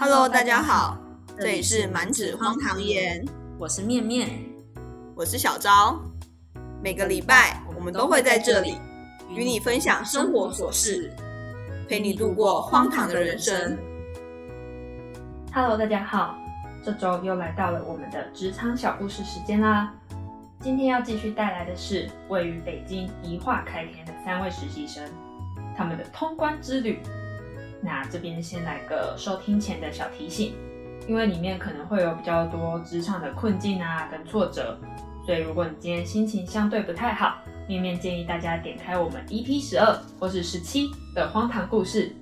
Hello，大家好，这里是满纸荒唐言，我是面面，我是小昭。每个礼拜我们都会在这里与你分享生活琐事，陪你度过荒唐的人生。Hello，大家好，这周又来到了我们的职场小故事时间啦。今天要继续带来的是位于北京宜化开天的三位实习生，他们的通关之旅。那这边先来个收听前的小提醒，因为里面可能会有比较多职场的困境啊跟挫折，所以如果你今天心情相对不太好，面面建议大家点开我们 EP 十二或是十七的荒唐故事，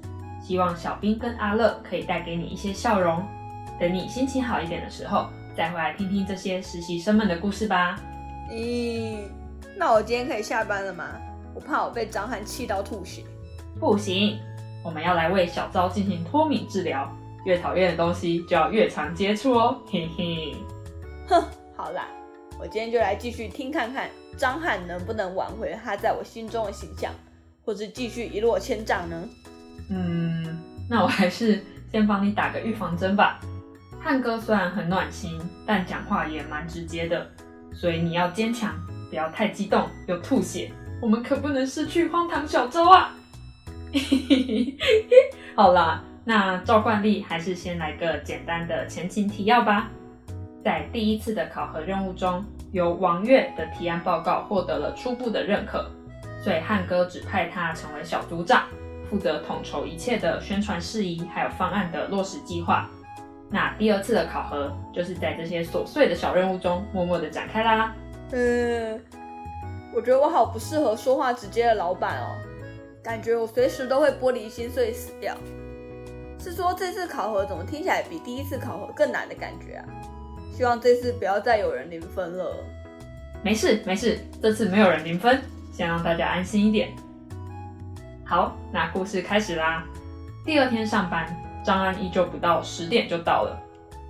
希望小兵跟阿乐可以带给你一些笑容。等你心情好一点的时候，再回来听听这些实习生们的故事吧。咦，那我今天可以下班了吗？我怕我被张翰气到吐血。不行，我们要来为小昭进行脱敏治疗。越讨厌的东西就要越常接触哦，嘿嘿。哼，好啦，我今天就来继续听看看张翰能不能挽回他在我心中的形象，或是继续一落千丈呢？嗯，那我还是先帮你打个预防针吧。汉哥虽然很暖心，但讲话也蛮直接的，所以你要坚强，不要太激动又吐血。我们可不能失去荒唐小周啊！好啦，那照惯例还是先来个简单的前情提要吧。在第一次的考核任务中，由王月的提案报告获得了初步的认可，所以汉哥指派他成为小组长，负责统筹一切的宣传事宜，还有方案的落实计划。那第二次的考核就是在这些琐碎的小任务中默默的展开啦。嗯，我觉得我好不适合说话直接的老板哦，感觉我随时都会玻璃心碎死掉。是说这次考核怎么听起来比第一次考核更难的感觉啊？希望这次不要再有人零分了。没事没事，这次没有人零分，先让大家安心一点。好，那故事开始啦。第二天上班，张安依旧不到十点就到了，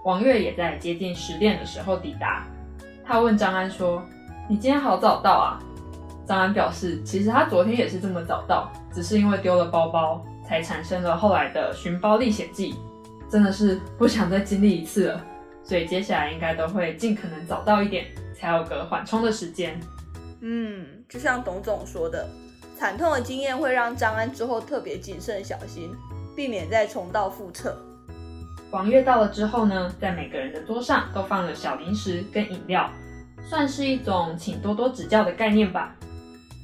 王月也在接近十点的时候抵达。他问张安说：“你今天好早到啊？”张安表示，其实他昨天也是这么早到，只是因为丢了包包，才产生了后来的寻包历险记。真的是不想再经历一次了，所以接下来应该都会尽可能早到一点，才有个缓冲的时间。嗯，就像董总说的，惨痛的经验会让张安之后特别谨慎小心，避免再重蹈覆辙。王月到了之后呢，在每个人的桌上都放了小零食跟饮料，算是一种请多多指教的概念吧。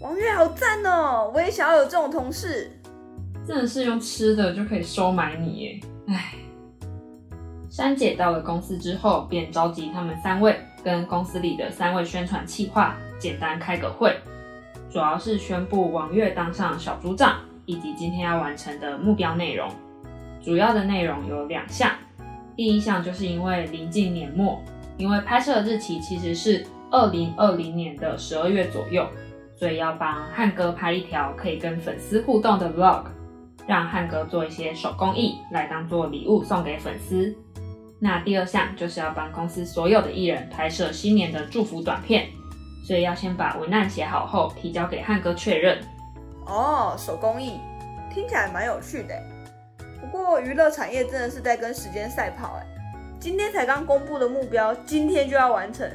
王月好赞哦，我也想要有这种同事。真的是用吃的就可以收买你耶！唉。珊姐到了公司之后，便召集他们三位跟公司里的三位宣传企划简单开个会，主要是宣布王月当上小组长，以及今天要完成的目标内容。主要的内容有两项，第一项就是因为临近年末，因为拍摄日期其实是二零二零年的十二月左右，所以要帮汉哥拍一条可以跟粉丝互动的 vlog，让汉哥做一些手工艺来当做礼物送给粉丝。那第二项就是要帮公司所有的艺人拍摄新年的祝福短片，所以要先把文案写好后提交给汉哥确认。哦，手工艺听起来蛮有趣的。不过娱乐产业真的是在跟时间赛跑哎，今天才刚公布的目标，今天就要完成，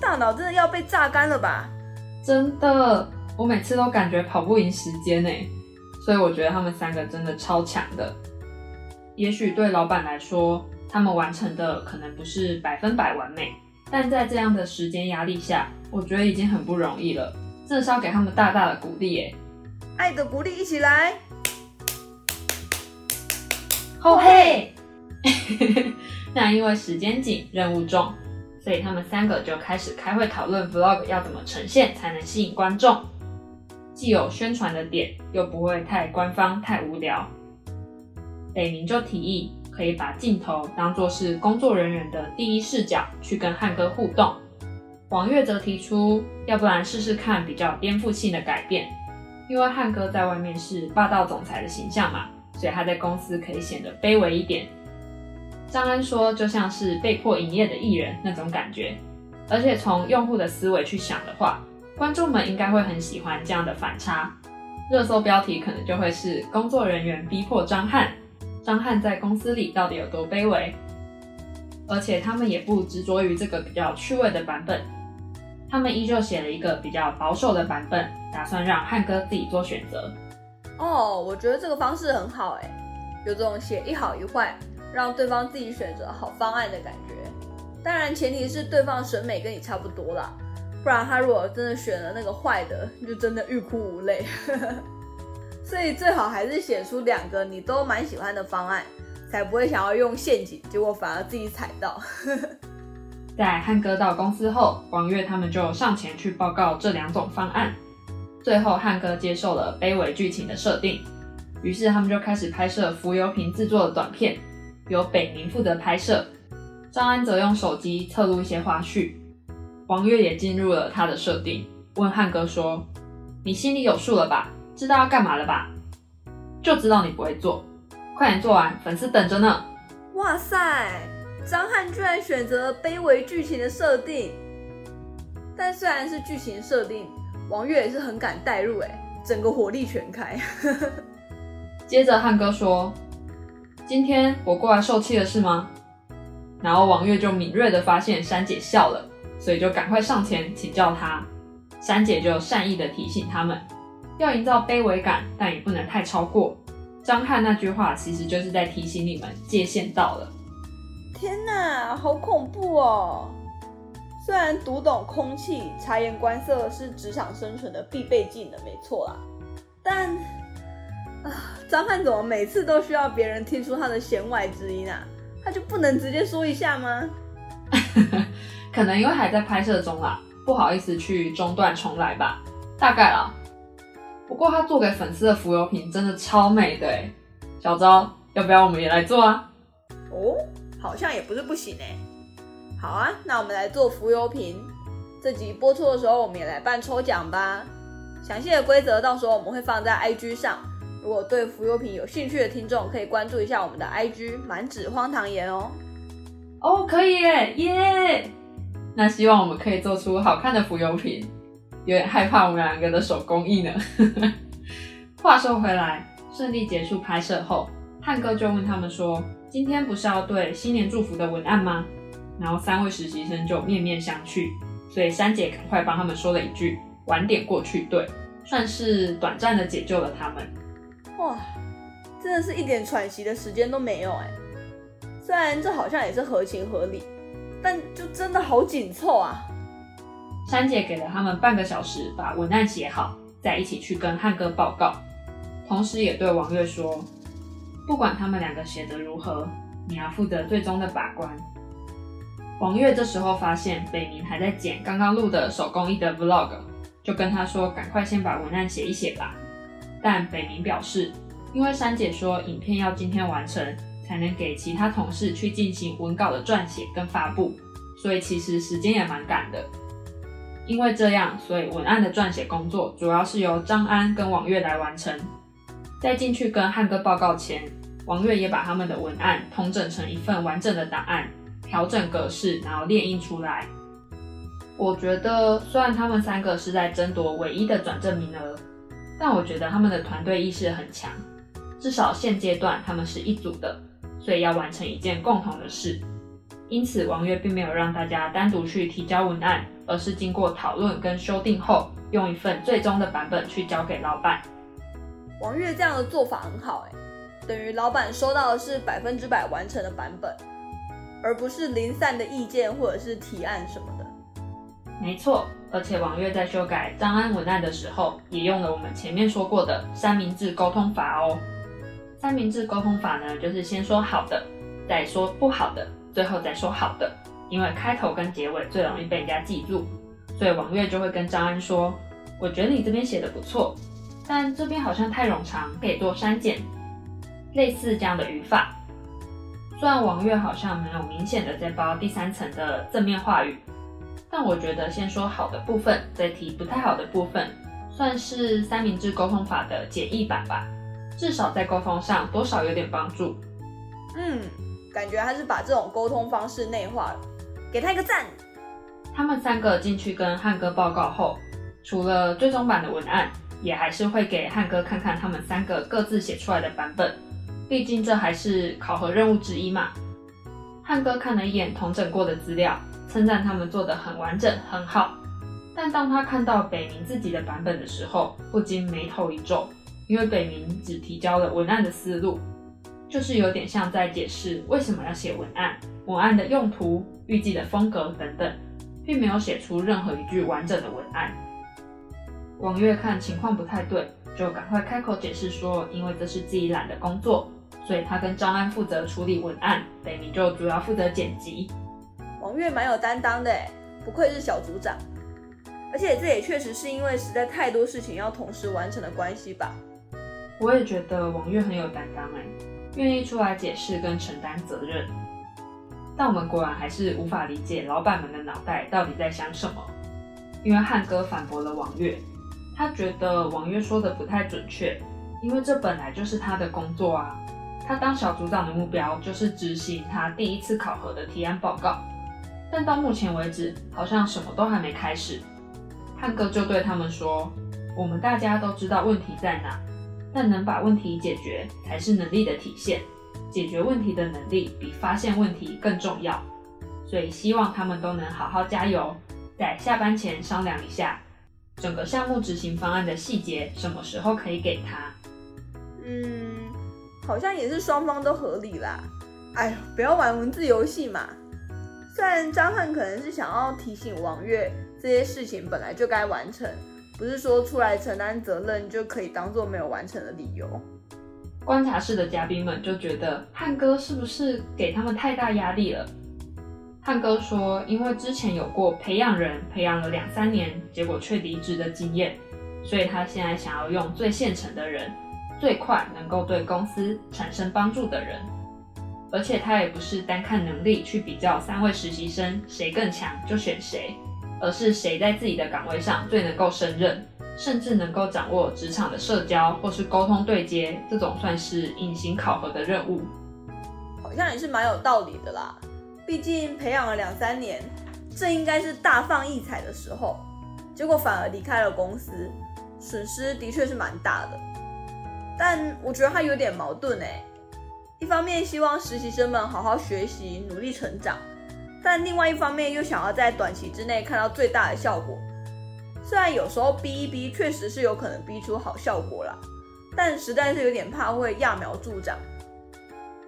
大脑真的要被榨干了吧？真的，我每次都感觉跑不赢时间哎，所以我觉得他们三个真的超强的。也许对老板来说，他们完成的可能不是百分百完美，但在这样的时间压力下，我觉得已经很不容易了，真的是要给他们大大的鼓励耶！爱的鼓励一起来，后嘿！那因为时间紧，任务重，所以他们三个就开始开会讨论 vlog 要怎么呈现才能吸引观众，既有宣传的点，又不会太官方、太无聊。北明就提议。可以把镜头当作是工作人员的第一视角去跟汉哥互动。王月则提出，要不然试试看比较颠覆性的改变，因为汉哥在外面是霸道总裁的形象嘛，所以他在公司可以显得卑微一点。张安说，就像是被迫营业的艺人那种感觉，而且从用户的思维去想的话，观众们应该会很喜欢这样的反差。热搜标题可能就会是工作人员逼迫张翰。张翰在公司里到底有多卑微。而且他们也不执着于这个比较趣味的版本，他们依旧写了一个比较保守的版本，打算让汉哥自己做选择。哦，我觉得这个方式很好哎，有这种写一好一坏，让对方自己选择好方案的感觉。当然前提是对方审美跟你差不多啦，不然他如果真的选了那个坏的，就真的欲哭无泪。所以最好还是写出两个你都蛮喜欢的方案。才不会想要用陷阱，结果反而自己踩到。在汉哥到公司后，王月他们就上前去报告这两种方案。最后，汉哥接受了卑微剧情的设定，于是他们就开始拍摄浮游瓶制作的短片，由北明负责拍摄，张安则用手机侧录一些花絮。王月也进入了他的设定，问汉哥说：“你心里有数了吧？知道要干嘛了吧？就知道你不会做。”快点做完，粉丝等着呢！哇塞，张翰居然选择卑微剧情的设定，但虽然是剧情设定，王月也是很敢代入，哎，整个火力全开。接着汉哥说：“今天我过来受气了是吗？”然后王月就敏锐的发现珊姐笑了，所以就赶快上前请教她。珊姐就善意的提醒他们，要营造卑微感，但也不能太超过。张翰那句话其实就是在提醒你们界限到了。天哪，好恐怖哦！虽然读懂空气、察言观色是职场生存的必备技能，没错啦，但啊，张翰怎么每次都需要别人听出他的弦外之音啊？他就不能直接说一下吗？可能因为还在拍摄中啦，不好意思去中断重来吧，大概啦。不过他做给粉丝的浮游瓶真的超美的哎，小昭要不要我们也来做啊？哦，好像也不是不行哎。好啊，那我们来做浮游瓶。这集播出的时候，我们也来办抽奖吧。详细的规则到时候我们会放在 IG 上。如果对浮游瓶有兴趣的听众，可以关注一下我们的 IG 满纸荒唐言哦。哦，可以耶耶！那希望我们可以做出好看的浮游瓶。有点害怕我们两个的手工艺呢。话说回来，顺利结束拍摄后，汉哥就问他们说：“今天不是要对新年祝福的文案吗？”然后三位实习生就面面相觑，所以珊姐赶快帮他们说了一句：“晚点过去。”对，算是短暂的解救了他们。哇，真的是一点喘息的时间都没有哎。虽然这好像也是合情合理，但就真的好紧凑啊。珊姐给了他们半个小时把文案写好，再一起去跟汉哥报告。同时也对王月说，不管他们两个写的如何，你要负责最终的把关。王月这时候发现北明还在剪刚刚录的手工艺的 vlog，就跟他说赶快先把文案写一写吧。但北明表示，因为珊姐说影片要今天完成，才能给其他同事去进行文稿的撰写跟发布，所以其实时间也蛮赶的。因为这样，所以文案的撰写工作主要是由张安跟王月来完成。在进去跟汉哥报告前，王月也把他们的文案统整成一份完整的档案，调整格式，然后列印出来。我觉得，虽然他们三个是在争夺唯一的转正名额，但我觉得他们的团队意识很强。至少现阶段他们是一组的，所以要完成一件共同的事。因此，王月并没有让大家单独去提交文案。而是经过讨论跟修订后，用一份最终的版本去交给老板。王月这样的做法很好，哎，等于老板收到的是百分之百完成的版本，而不是零散的意见或者是提案什么的。没错，而且王月在修改张安文案的时候，也用了我们前面说过的三明治沟通法哦。三明治沟通法呢，就是先说好的，再说不好的，最后再说好的。因为开头跟结尾最容易被人家记住，所以王月就会跟张安说：“我觉得你这边写的不错，但这边好像太冗长，可以做删减。”类似这样的语法。虽然王月好像没有明显的在包第三层的正面话语，但我觉得先说好的部分，再提不太好的部分，算是三明治沟通法的简易版吧。至少在沟通上多少有点帮助。嗯，感觉他是把这种沟通方式内化了。给他一个赞。他们三个进去跟汉哥报告后，除了最终版的文案，也还是会给汉哥看看他们三个各自写出来的版本。毕竟这还是考核任务之一嘛。汉哥看了一眼同整过的资料，称赞他们做的很完整，很好。但当他看到北明自己的版本的时候，不禁眉头一皱，因为北明只提交了文案的思路，就是有点像在解释为什么要写文案、文案的用途、预计的风格等等，并没有写出任何一句完整的文案。王月看情况不太对，就赶快开口解释说，因为这是自己懒的工作，所以他跟张安负责处理文案，北明就主要负责剪辑。王月蛮有担当的，不愧是小组长。而且这也确实是因为实在太多事情要同时完成的关系吧。我也觉得王月很有担当哎，愿意出来解释跟承担责任。但我们果然还是无法理解老板们的脑袋到底在想什么。因为汉哥反驳了王月，他觉得王月说的不太准确，因为这本来就是他的工作啊。他当小组长的目标就是执行他第一次考核的提案报告，但到目前为止好像什么都还没开始。汉哥就对他们说：“我们大家都知道问题在哪，但能把问题解决才是能力的体现。解决问题的能力比发现问题更重要，所以希望他们都能好好加油。在下班前商量一下，整个项目执行方案的细节什么时候可以给他。”嗯，好像也是双方都合理啦。哎呦，不要玩文字游戏嘛。虽然张翰可能是想要提醒王月。这些事情本来就该完成，不是说出来承担责任就可以当做没有完成的理由。观察室的嘉宾们就觉得汉哥是不是给他们太大压力了？汉哥说，因为之前有过培养人培养了两三年，结果却离职的经验，所以他现在想要用最现成的人，最快能够对公司产生帮助的人。而且他也不是单看能力去比较三位实习生谁更强就选谁。而是谁在自己的岗位上最能够胜任，甚至能够掌握职场的社交或是沟通对接，这种算是隐形考核的任务，好像也是蛮有道理的啦。毕竟培养了两三年，这应该是大放异彩的时候，结果反而离开了公司，损失的确是蛮大的。但我觉得他有点矛盾哎，一方面希望实习生们好好学习，努力成长。但另外一方面又想要在短期之内看到最大的效果，虽然有时候逼一逼确实是有可能逼出好效果啦，但实在是有点怕会揠苗助长，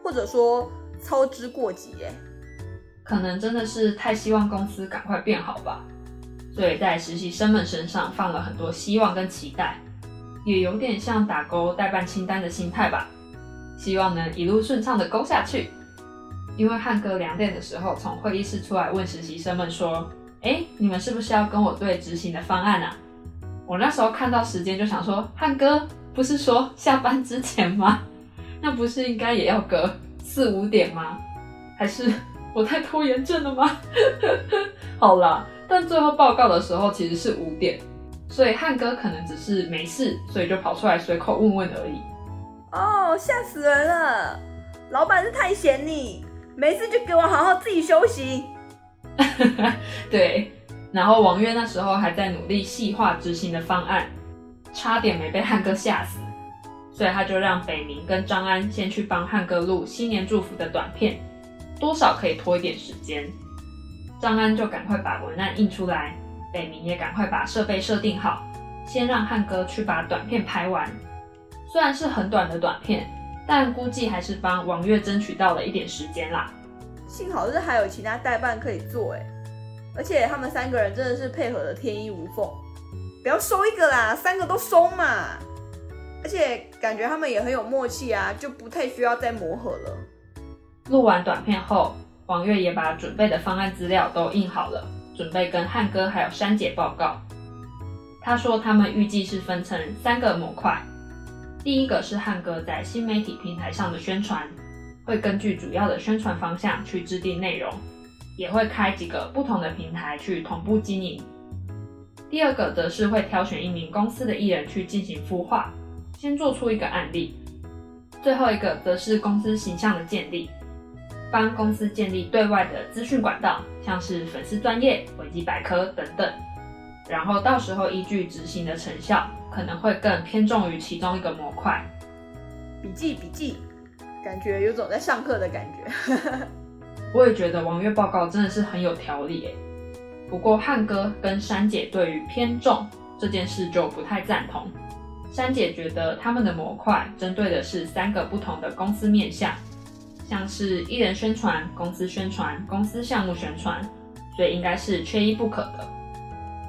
或者说操之过急耶。可能真的是太希望公司赶快变好吧，所以在实习生们身上放了很多希望跟期待，也有点像打勾代办清单的心态吧，希望能一路顺畅的勾下去。因为汉哥两点的时候从会议室出来问实习生们说：“哎，你们是不是要跟我对执行的方案啊？”我那时候看到时间就想说：“汉哥不是说下班之前吗？那不是应该也要隔四五点吗？还是我太拖延症了吗？” 好啦，但最后报告的时候其实是五点，所以汉哥可能只是没事，所以就跑出来随口问问而已。哦，吓死人了！老板是太嫌你。没事就给我好好自己休息。对，然后王月那时候还在努力细化执行的方案，差点没被汉哥吓死，所以他就让北明跟张安先去帮汉哥录新年祝福的短片，多少可以拖一点时间。张安就赶快把文案印出来，北明也赶快把设备设定好，先让汉哥去把短片拍完。虽然是很短的短片。但估计还是帮王月争取到了一点时间啦。幸好是还有其他代办可以做哎，而且他们三个人真的是配合的天衣无缝。不要收一个啦，三个都收嘛。而且感觉他们也很有默契啊，就不太需要再磨合了。录完短片后，王月也把准备的方案资料都印好了，准备跟汉哥还有珊姐报告。他说他们预计是分成三个模块。第一个是汉哥在新媒体平台上的宣传，会根据主要的宣传方向去制定内容，也会开几个不同的平台去同步经营。第二个则是会挑选一名公司的艺人去进行孵化，先做出一个案例。最后一个则是公司形象的建立，帮公司建立对外的资讯管道，像是粉丝专业、维基百科等等。然后到时候依据执行的成效。可能会更偏重于其中一个模块。笔记笔记，感觉有种在上课的感觉。我也觉得王月报告真的是很有条理诶。不过汉哥跟珊姐对于偏重这件事就不太赞同。珊姐觉得他们的模块针对的是三个不同的公司面向，像是艺人宣传、公司宣传、公司项目宣传，所以应该是缺一不可的。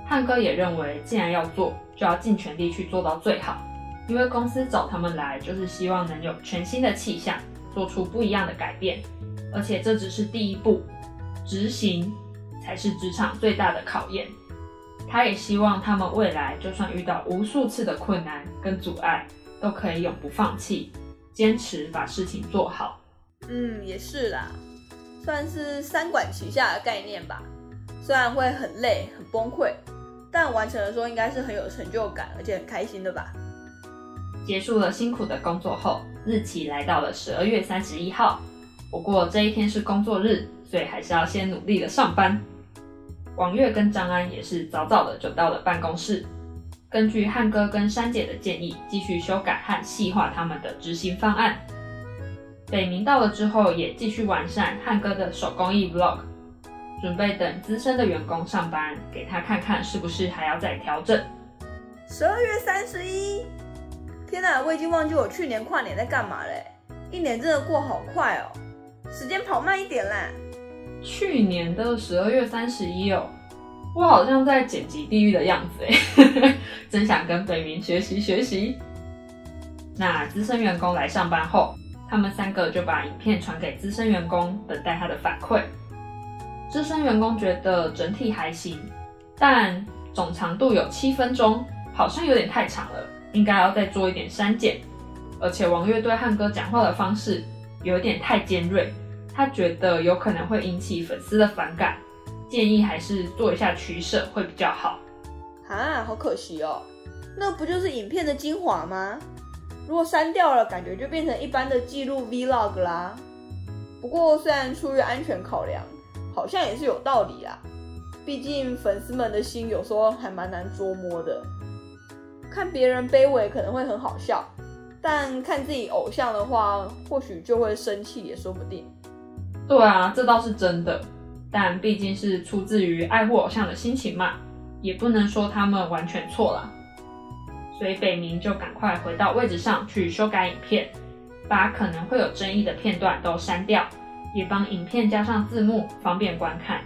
汉哥也认为，既然要做，就要尽全力去做到最好，因为公司找他们来就是希望能有全新的气象，做出不一样的改变。而且这只是第一步，执行才是职场最大的考验。他也希望他们未来就算遇到无数次的困难跟阻碍，都可以永不放弃，坚持把事情做好。嗯，也是啦，算是三管齐下的概念吧。虽然会很累、很崩溃，但完成的时候应该是很有成就感，而且很开心的吧。结束了辛苦的工作后，日期来到了十二月三十一号。不过这一天是工作日，所以还是要先努力的上班。王月跟张安也是早早的就到了办公室，根据汉哥跟珊姐的建议，继续修改和细化他们的执行方案。北明到了之后，也继续完善汉哥的手工艺 vlog，准备等资深的员工上班，给他看看是不是还要再调整。十二月三十一，天哪，我已经忘记我去年跨年在干嘛嘞！一年真的过好快哦，时间跑慢一点啦。去年的十二月三十一哦，我好像在剪辑地狱的样子哎，真想跟北明学习学习。那资深员工来上班后，他们三个就把影片传给资深员工，等待他的反馈。资深员工觉得整体还行，但总长度有七分钟，好像有点太长了，应该要再做一点删减。而且王月对汉哥讲话的方式有点太尖锐。他觉得有可能会引起粉丝的反感，建议还是做一下取舍会比较好。啊，好可惜哦，那不就是影片的精华吗？如果删掉了，感觉就变成一般的记录 vlog 啦。不过虽然出于安全考量，好像也是有道理啦。毕竟粉丝们的心有时候还蛮难捉摸的。看别人卑微可能会很好笑，但看自己偶像的话，或许就会生气也说不定。对啊，这倒是真的，但毕竟是出自于爱护偶像的心情嘛，也不能说他们完全错了。所以北明就赶快回到位置上去修改影片，把可能会有争议的片段都删掉，也帮影片加上字幕，方便观看。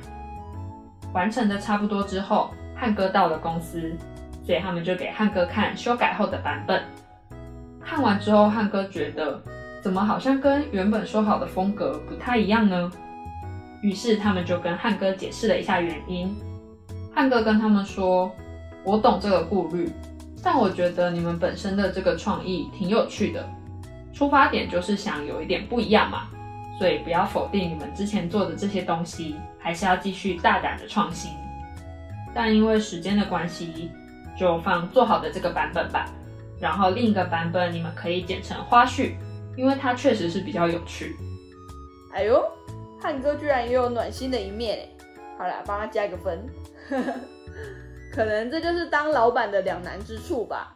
完成的差不多之后，汉哥到了公司，所以他们就给汉哥看修改后的版本。看完之后，汉哥觉得。怎么好像跟原本说好的风格不太一样呢？于是他们就跟汉哥解释了一下原因。汉哥跟他们说：“我懂这个顾虑，但我觉得你们本身的这个创意挺有趣的，出发点就是想有一点不一样嘛，所以不要否定你们之前做的这些东西，还是要继续大胆的创新。但因为时间的关系，就放做好的这个版本吧，然后另一个版本你们可以剪成花絮。”因为它确实是比较有趣。哎呦，汉哥居然也有暖心的一面！好了，帮他加一个分。可能这就是当老板的两难之处吧，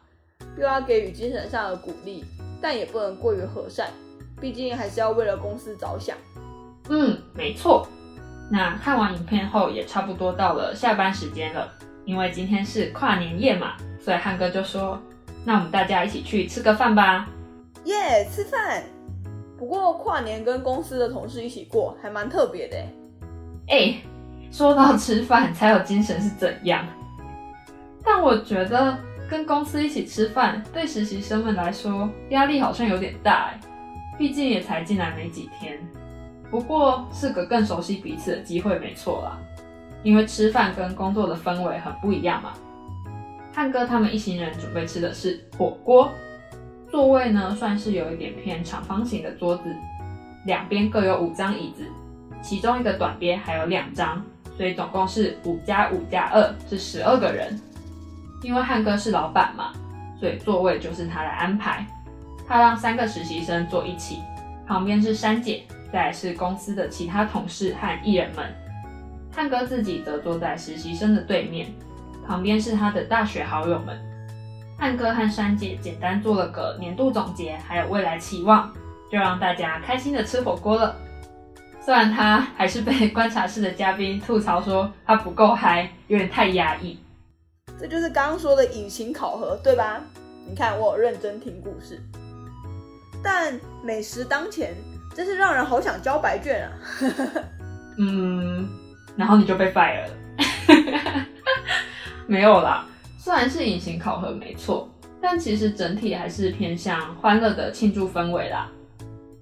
又要给予精神上的鼓励，但也不能过于和善，毕竟还是要为了公司着想。嗯，没错。那看完影片后，也差不多到了下班时间了。因为今天是跨年夜嘛，所以汉哥就说：“那我们大家一起去吃个饭吧。”耶，吃饭。不过跨年跟公司的同事一起过，还蛮特别的。哎，说到吃饭才有精神是怎样？但我觉得跟公司一起吃饭，对实习生们来说压力好像有点大哎。毕竟也才进来没几天。不过是个更熟悉彼此的机会，没错啦。因为吃饭跟工作的氛围很不一样嘛。汉哥他们一行人准备吃的是火锅。座位呢，算是有一点偏长方形的桌子，两边各有五张椅子，其中一个短边还有两张，所以总共是五加五加二，是十二个人。因为汉哥是老板嘛，所以座位就是他来安排。他让三个实习生坐一起，旁边是珊姐，再是公司的其他同事和艺人们。汉哥自己则坐在实习生的对面，旁边是他的大学好友们。汉哥和珊姐简单做了个年度总结，还有未来期望，就让大家开心的吃火锅了。虽然他还是被观察室的嘉宾吐槽说他不够嗨，有点太压抑。这就是刚刚说的隐形考核，对吧？你看我有认真听故事，但美食当前，真是让人好想交白卷啊！嗯，然后你就被 fire 了。没有啦，虽然是隐形考核没错，但其实整体还是偏向欢乐的庆祝氛围啦。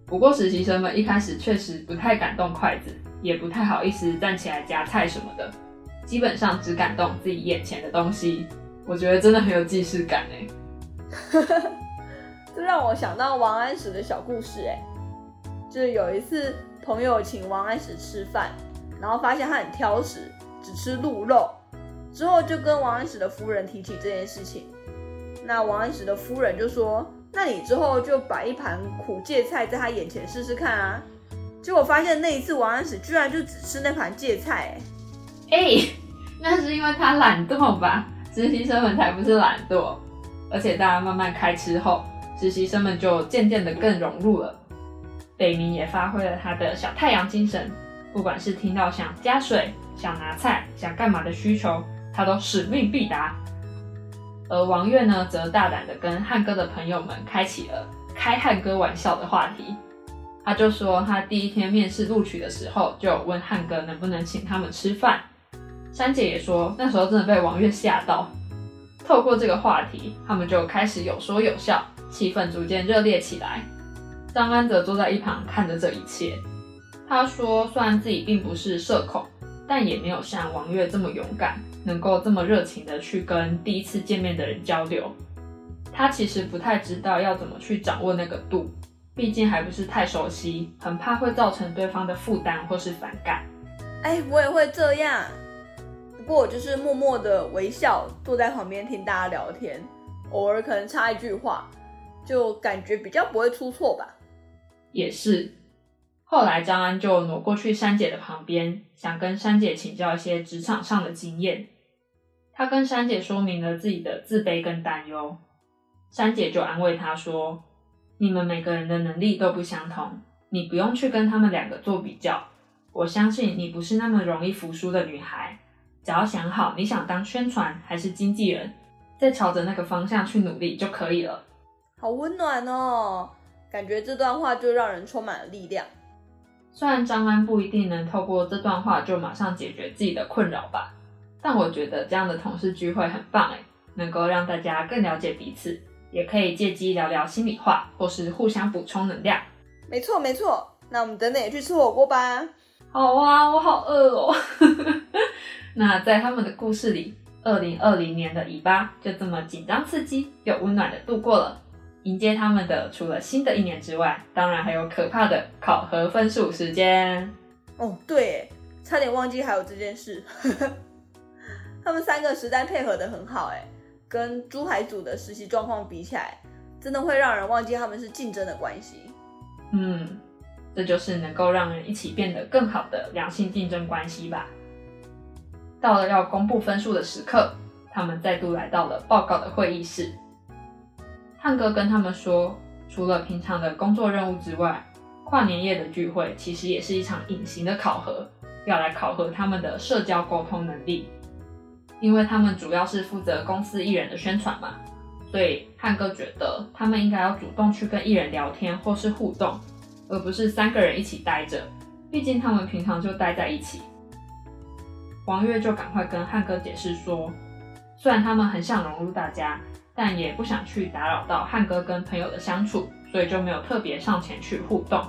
不过实习生们一开始确实不太敢动筷子，也不太好意思站起来夹菜什么的，基本上只敢动自己眼前的东西。我觉得真的很有既视感哎。这让我想到王安石的小故事哎，就是有一次朋友请王安石吃饭，然后发现他很挑食，只吃鹿肉，之后就跟王安石的夫人提起这件事情。那王安石的夫人就说：“那你之后就摆一盘苦芥菜在他眼前试试看啊。”结果发现那一次王安石居然就只吃那盘芥菜哎，那是因为他懒惰吧？实习生们才不是懒惰。而且大家慢慢开吃后，实习生们就渐渐的更融入了。北明也发挥了他的小太阳精神，不管是听到想加水、想拿菜、想干嘛的需求，他都使命必达。而王月呢，则大胆的跟汉哥的朋友们开启了开汉哥玩笑的话题。他就说，他第一天面试录取的时候，就问汉哥能不能请他们吃饭。珊姐也说，那时候真的被王月吓到。透过这个话题，他们就开始有说有笑，气氛逐渐热烈起来。张安则坐在一旁看着这一切。他说：“虽然自己并不是社恐，但也没有像王月这么勇敢，能够这么热情的去跟第一次见面的人交流。他其实不太知道要怎么去掌握那个度，毕竟还不是太熟悉，很怕会造成对方的负担或是反感。”哎，我也会这样。不过我就是默默的微笑，坐在旁边听大家聊天，偶尔可能插一句话，就感觉比较不会出错吧。也是。后来张安就挪过去珊姐的旁边，想跟珊姐请教一些职场上的经验。他跟珊姐说明了自己的自卑跟担忧，珊姐就安慰他说：“你们每个人的能力都不相同，你不用去跟他们两个做比较。我相信你不是那么容易服输的女孩。”只要想好你想当宣传还是经纪人，再朝着那个方向去努力就可以了。好温暖哦，感觉这段话就让人充满了力量。虽然张安不一定能透过这段话就马上解决自己的困扰吧，但我觉得这样的同事聚会很棒哎，能够让大家更了解彼此，也可以借机聊聊心里话，或是互相补充能量。没错没错，那我们等等也去吃火锅吧。好啊，我好饿哦。那在他们的故事里，二零二零年的尾巴就这么紧张刺激又温暖的度过了。迎接他们的，除了新的一年之外，当然还有可怕的考核分数时间。哦，对，差点忘记还有这件事。他们三个实在配合的很好，哎，跟珠海组的实习状况比起来，真的会让人忘记他们是竞争的关系。嗯，这就是能够让人一起变得更好的良性竞争关系吧。到了要公布分数的时刻，他们再度来到了报告的会议室。汉哥跟他们说，除了平常的工作任务之外，跨年夜的聚会其实也是一场隐形的考核，要来考核他们的社交沟通能力。因为他们主要是负责公司艺人的宣传嘛，所以汉哥觉得他们应该要主动去跟艺人聊天或是互动，而不是三个人一起待着。毕竟他们平常就待在一起。王月就赶快跟汉哥解释说，虽然他们很想融入大家，但也不想去打扰到汉哥跟朋友的相处，所以就没有特别上前去互动。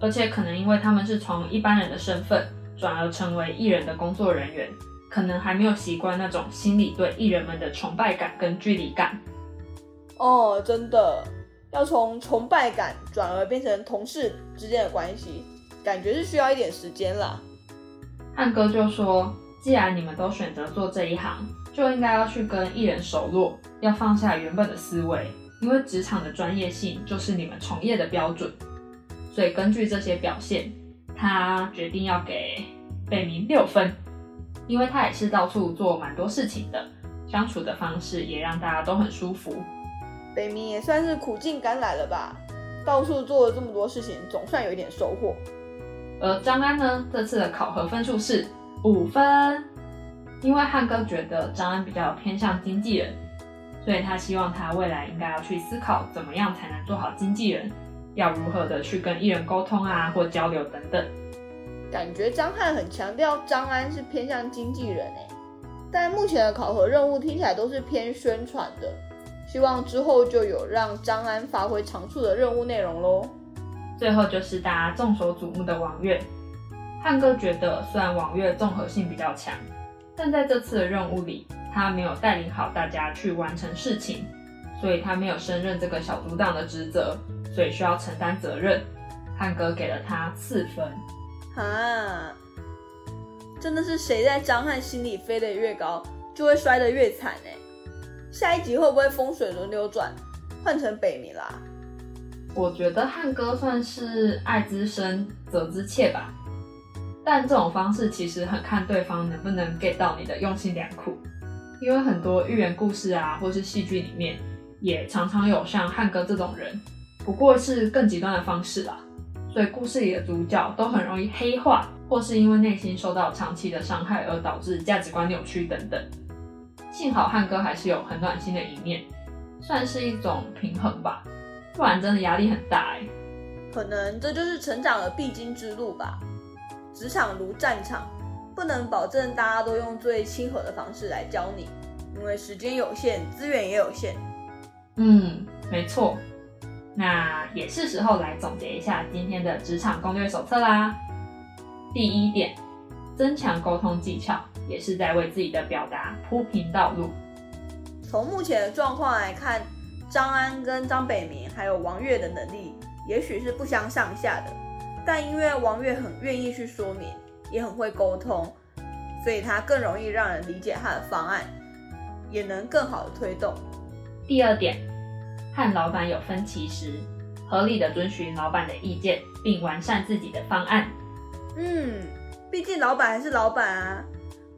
而且可能因为他们是从一般人的身份转而成为艺人的工作人员，可能还没有习惯那种心里对艺人们的崇拜感跟距离感。哦，真的，要从崇拜感转而变成同事之间的关系，感觉是需要一点时间啦。汉哥就说：“既然你们都选择做这一行，就应该要去跟艺人熟络，要放下原本的思维，因为职场的专业性就是你们从业的标准。所以根据这些表现，他决定要给北明六分，因为他也是到处做蛮多事情的，相处的方式也让大家都很舒服。北明也算是苦尽甘来了吧？到处做了这么多事情，总算有一点收获。而张安呢，这次的考核分数是五分，因为汉哥觉得张安比较偏向经纪人，所以他希望他未来应该要去思考怎么样才能做好经纪人，要如何的去跟艺人沟通啊，或交流等等。感觉张翰很强调张安是偏向经纪人哎，但目前的考核任务听起来都是偏宣传的，希望之后就有让张安发挥长处的任务内容喽。最后就是大家众所瞩目的王月，汉哥觉得虽然王月综合性比较强，但在这次的任务里，他没有带领好大家去完成事情，所以他没有胜任这个小组长的职责，所以需要承担责任。汉哥给了他四分。啊，真的是谁在张翰心里飞得越高，就会摔得越惨哎！下一集会不会风水轮流转，换成北冥啦？我觉得汉哥算是爱之深责之切吧，但这种方式其实很看对方能不能 get 到你的用心良苦，因为很多寓言故事啊，或是戏剧里面，也常常有像汉哥这种人，不过是更极端的方式啦。所以故事里的主角都很容易黑化，或是因为内心受到长期的伤害而导致价值观扭曲等等。幸好汉哥还是有很暖心的一面，算是一种平衡吧。不然真的压力很大哎。可能这就是成长的必经之路吧。职场如战场，不能保证大家都用最亲和的方式来教你，因为时间有限，资源也有限。嗯，没错。那也是时候来总结一下今天的职场攻略手册啦。第一点，增强沟通技巧，也是在为自己的表达铺平道路。从目前的状况来看，张安跟张北明还有王月的能力，也许是不相上下的。但因为王月很愿意去说明，也很会沟通，所以他更容易让人理解他的方案，也能更好的推动。第二点。和老板有分歧时，合理的遵循老板的意见，并完善自己的方案。嗯，毕竟老板还是老板啊，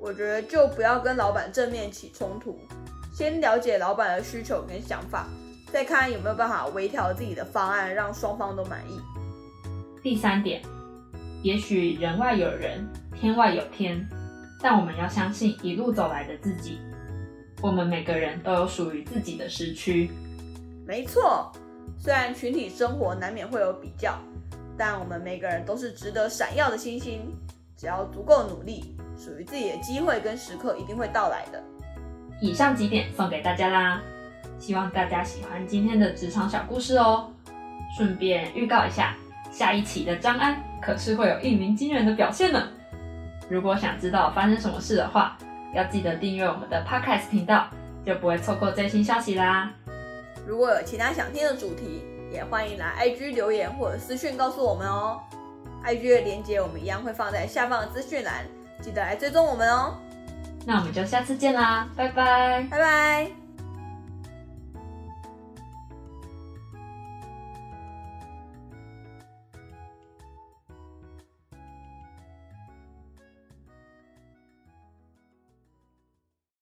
我觉得就不要跟老板正面起冲突，先了解老板的需求跟想法，再看有没有办法微调自己的方案，让双方都满意。第三点，也许人外有人，天外有天，但我们要相信一路走来的自己，我们每个人都有属于自己的时区。没错，虽然群体生活难免会有比较，但我们每个人都是值得闪耀的星星。只要足够努力，属于自己的机会跟时刻一定会到来的。以上几点送给大家啦，希望大家喜欢今天的职场小故事哦。顺便预告一下，下一期的张安可是会有一鸣惊人的表现呢。如果想知道发生什么事的话，要记得订阅我们的 Podcast 频道，就不会错过最新消息啦。如果有其他想听的主题，也欢迎来 IG 留言或者私讯告诉我们哦。IG 的链接我们一样会放在下方的资讯栏，记得来追踪我们哦。那我们就下次见啦，拜拜，拜拜。